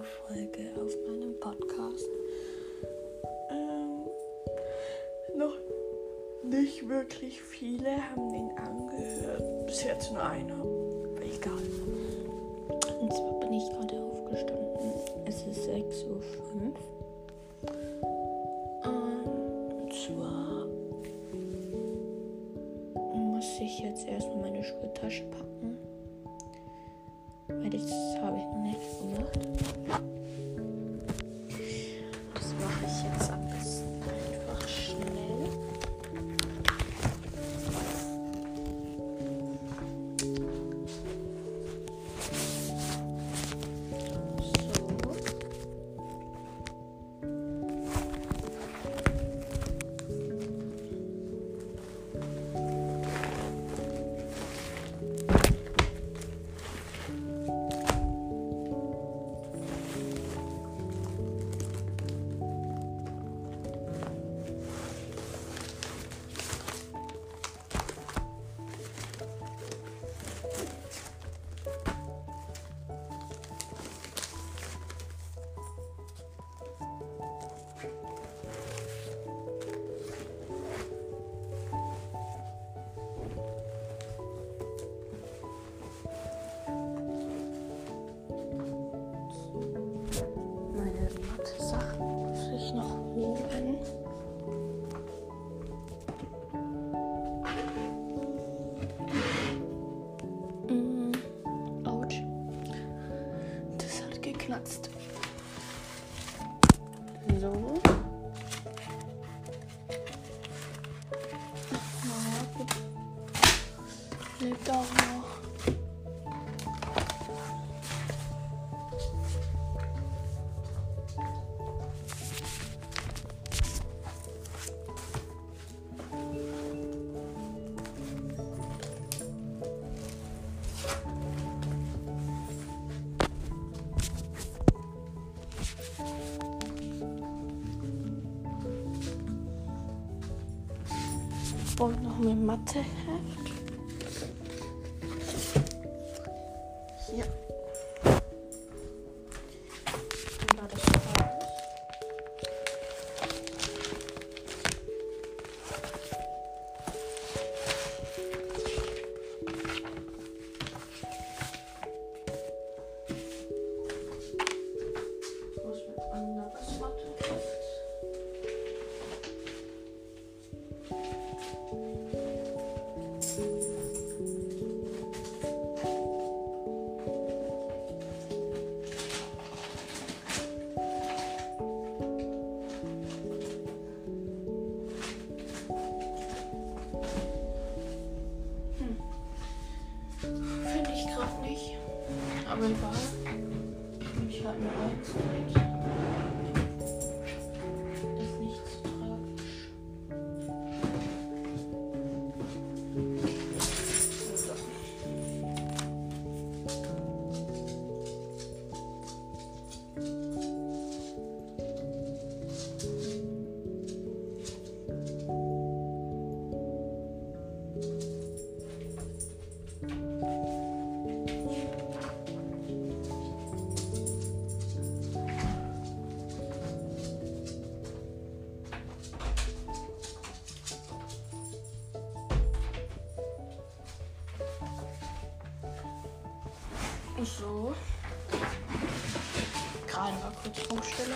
Folge auf meinem Podcast. Ähm, noch nicht wirklich viele haben den angehört. Bis jetzt nur einer. Aber egal. Und zwar bin ich gerade aufgestanden. Es ist 6.05 Uhr. 对。So. Gerade mal kurz umstellen.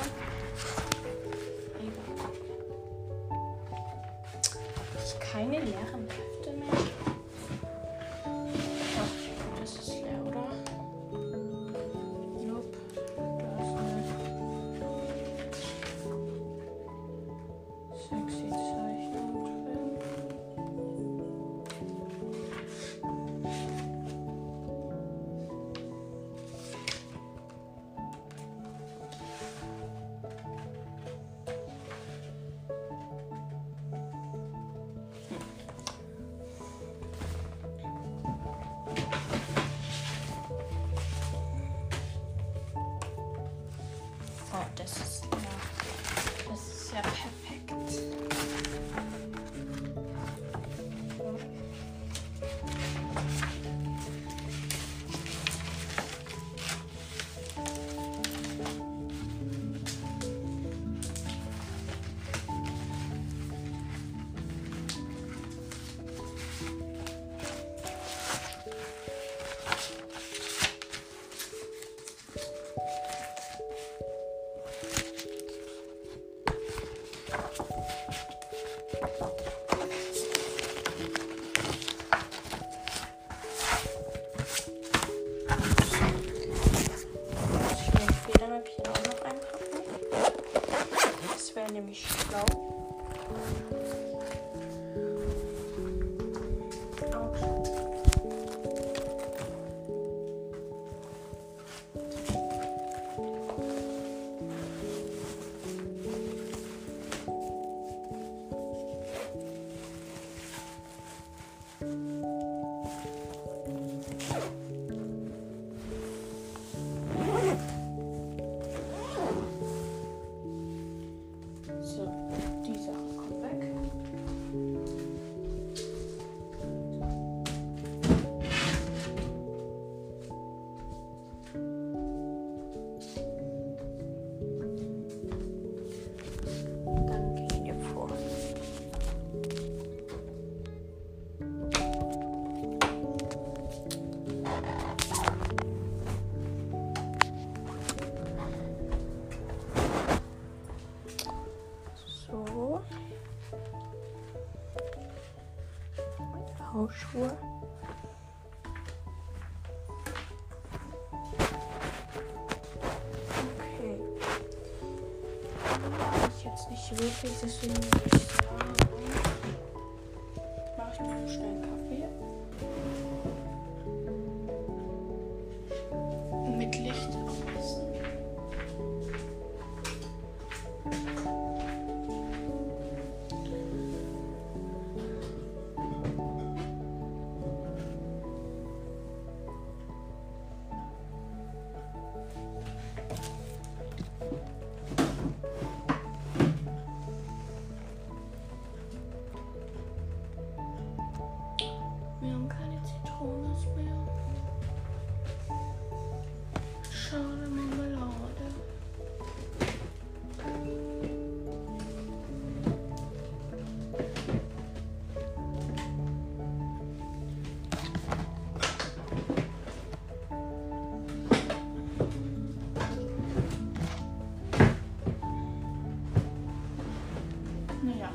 Uhr. Okay. Ich jetzt nicht wirklich, deswegen würde ich sagen, mache ich noch schnell einen Kaffee. 那样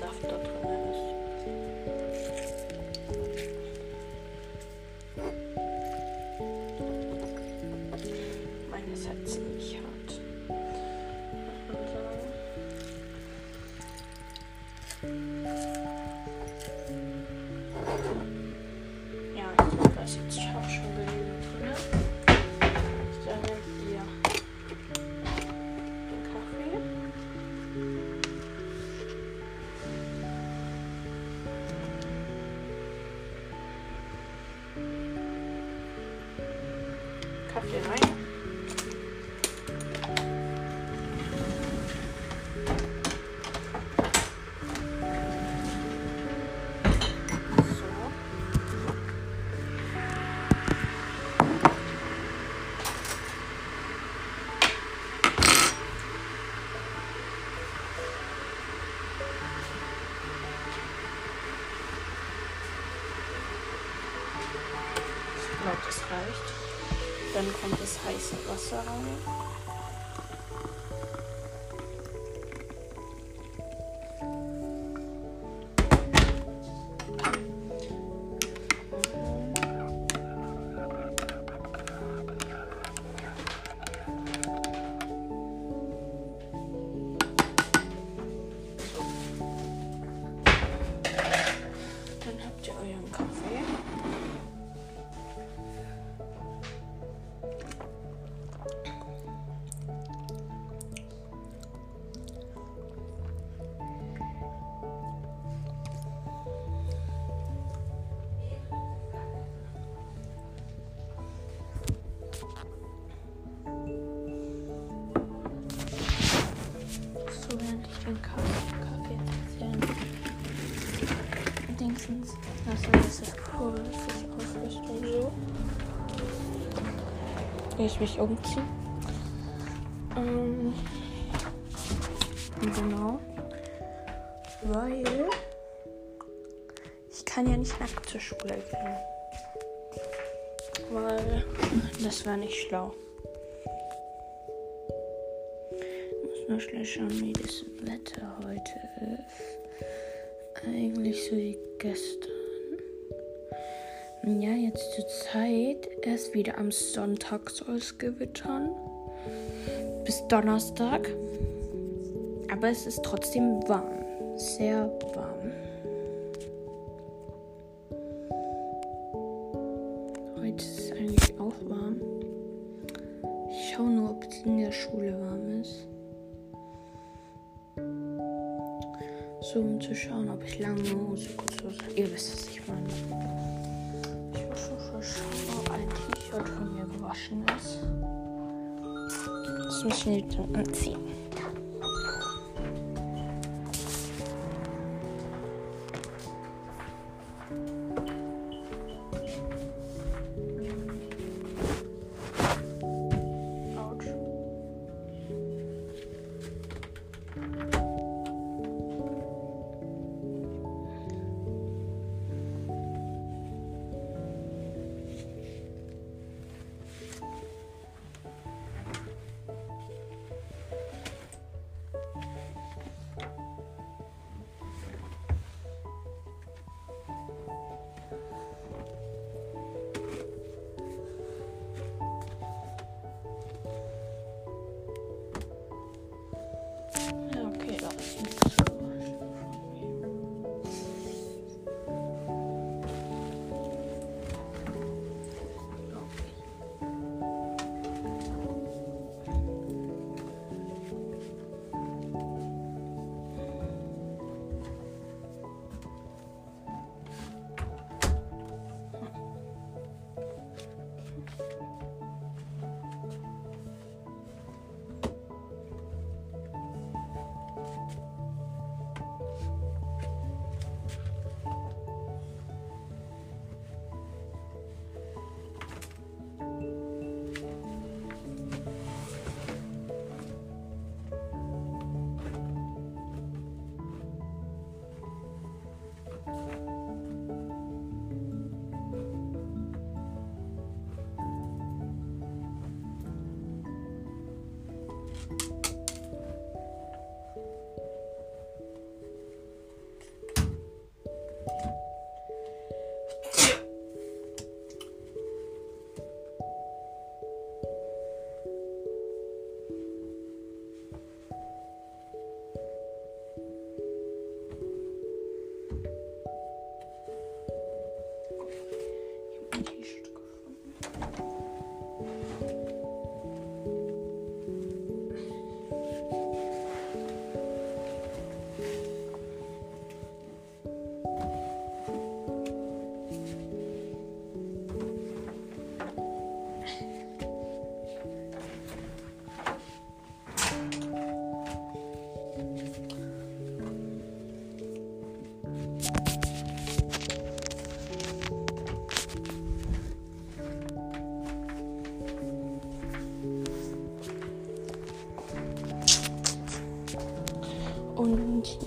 Kraft da drin. sauce. Will ich mich umziehen? Ähm, genau. Weil ich kann ja nicht nackt zur Schule gehen. Weil das war nicht schlau. Ich muss nur schnell schauen, wie das Wetter heute ist. Eigentlich so wie gestern. Ja, jetzt zur Zeit. Erst wieder am Sonntag soll es gewittern. Bis Donnerstag. Aber es ist trotzdem warm. Sehr warm. Heute ist es eigentlich auch warm. Ich schaue nur, ob es in der Schule warm ist. So, um zu schauen, ob ich lange Hose, kurze. Ihr wisst, was ich meine. Gewaschen ist. Das muss ich nicht anziehen.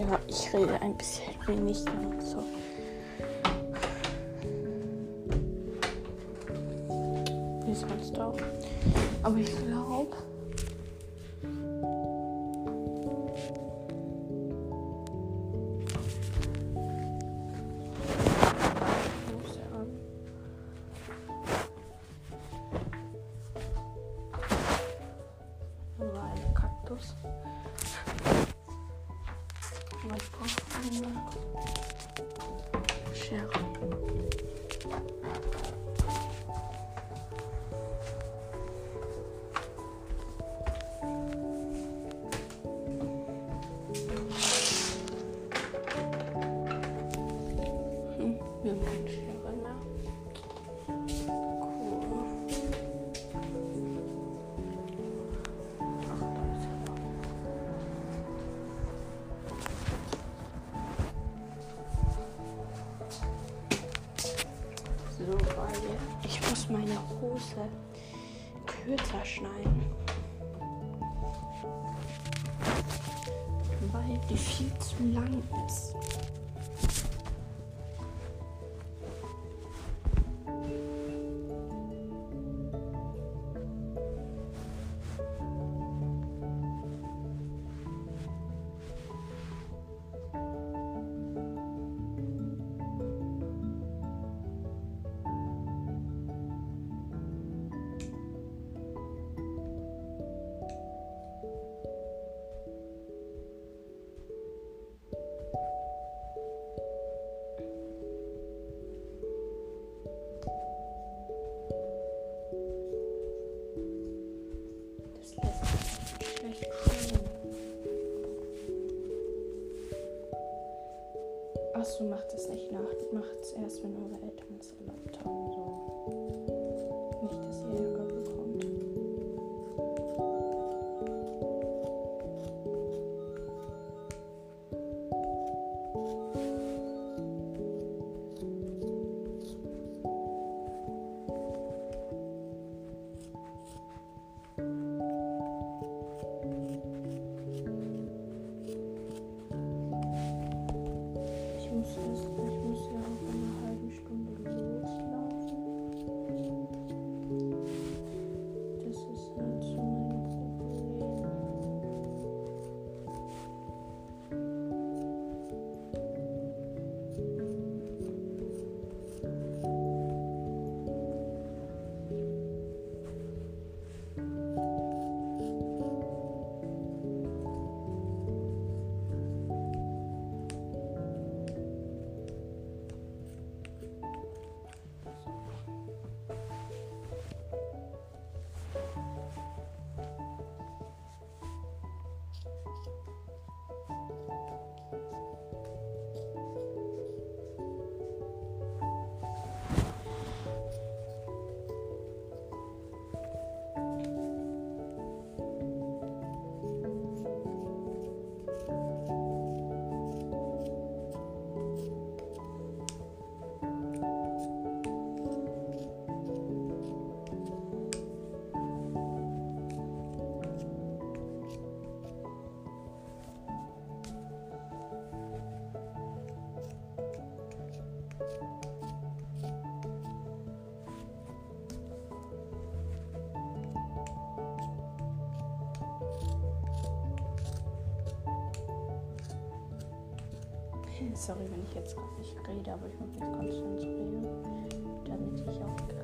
ja, ich rede ein bisschen wenig so. you. Sorry, wenn ich jetzt gerade nicht rede, aber ich muss jetzt konstant reden, damit ich auch äh,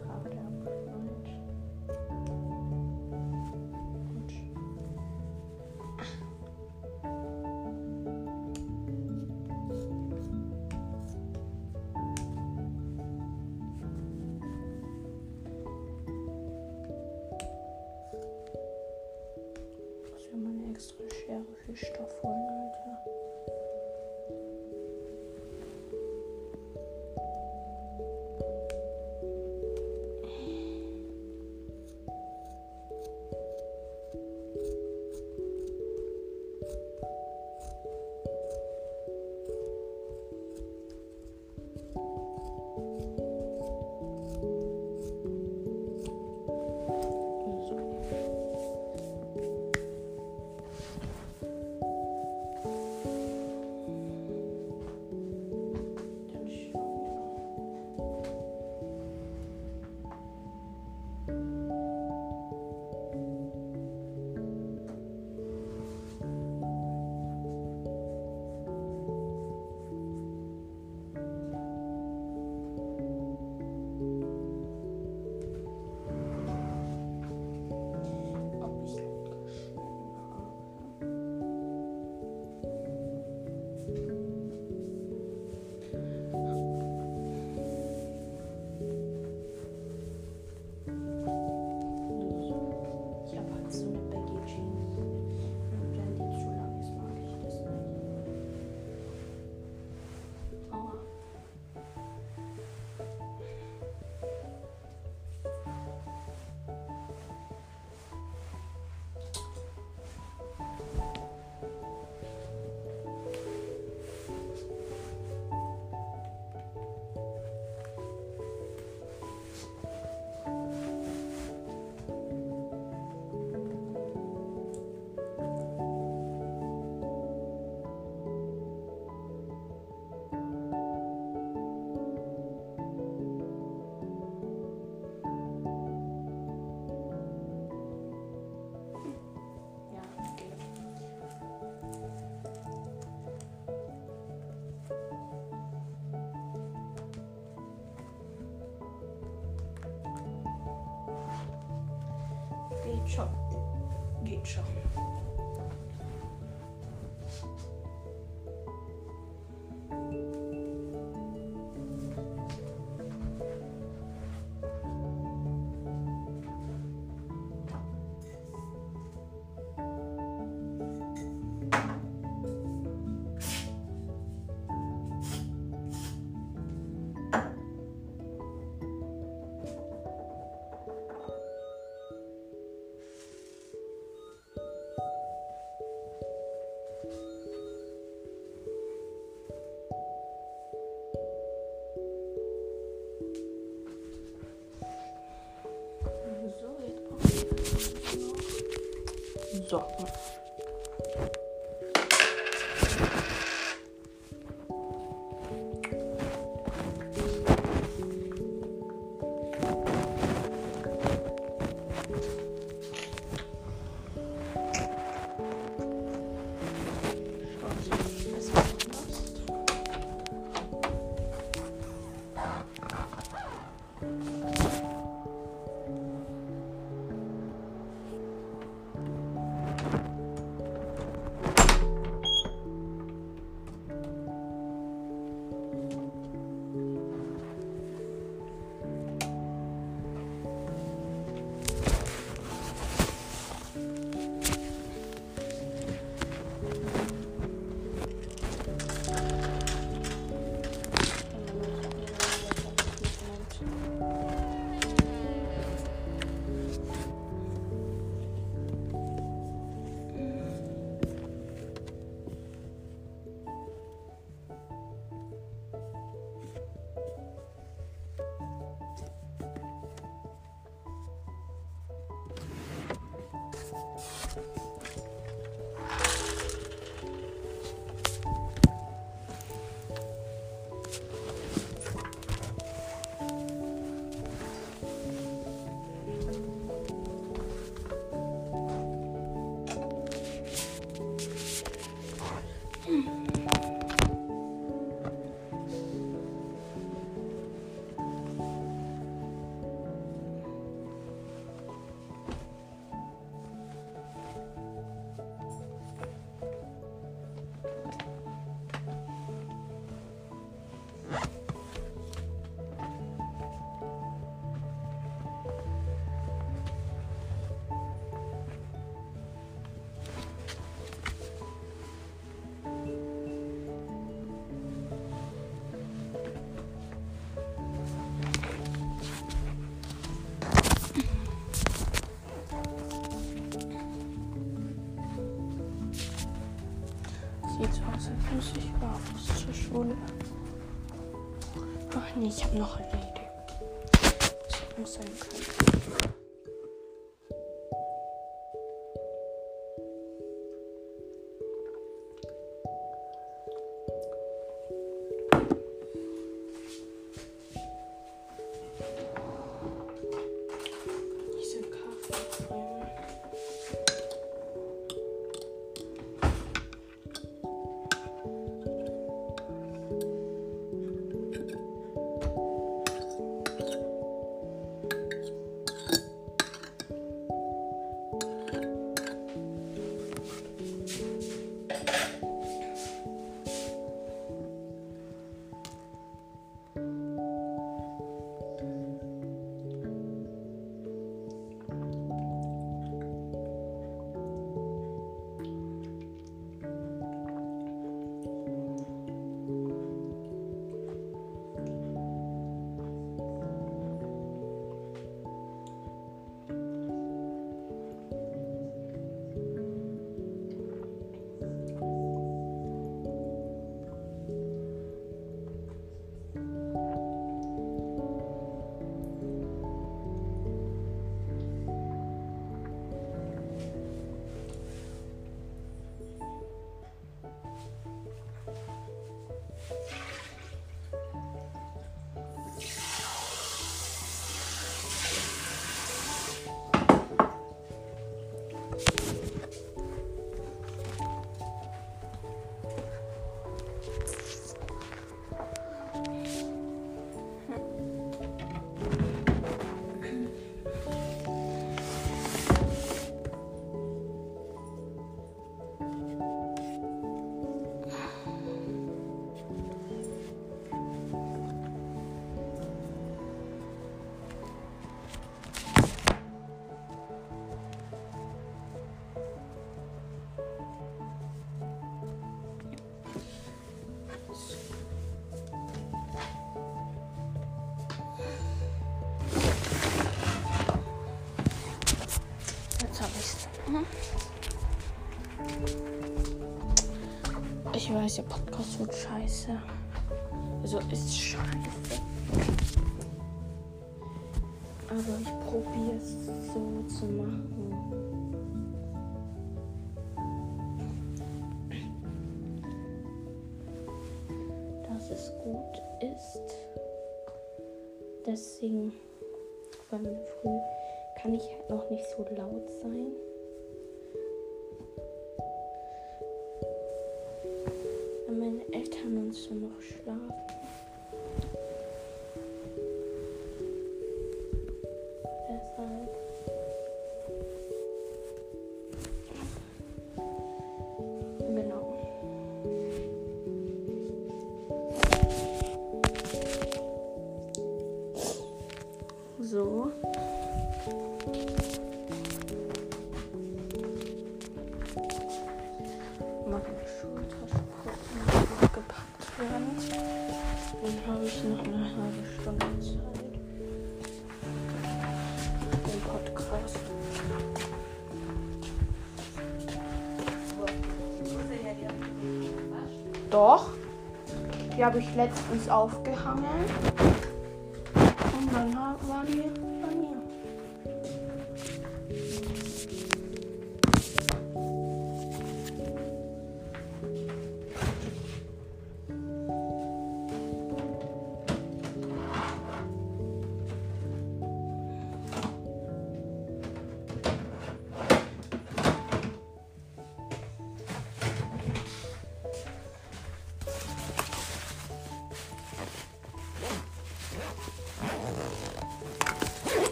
Schon. Geht schon. Schule. Ach nee, ich habe noch eine Idee. Das muss sein können. Scheiße. Also ist scheiße. Aber ich probiere es so zu machen. Dass es gut ist. Deswegen, weil früh kann ich halt noch nicht so laut sein. Eltern uns nur noch schlafen. Habe ich letztens aufgehangen.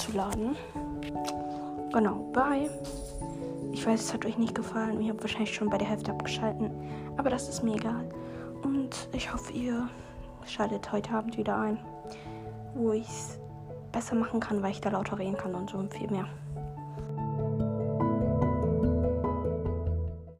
Hochzuladen. Genau, bye. Ich weiß, es hat euch nicht gefallen. Ihr habt wahrscheinlich schon bei der Hälfte abgeschalten. Aber das ist mir egal. Und ich hoffe, ihr schaltet heute Abend wieder ein, wo ich es besser machen kann, weil ich da lauter reden kann und so und viel mehr.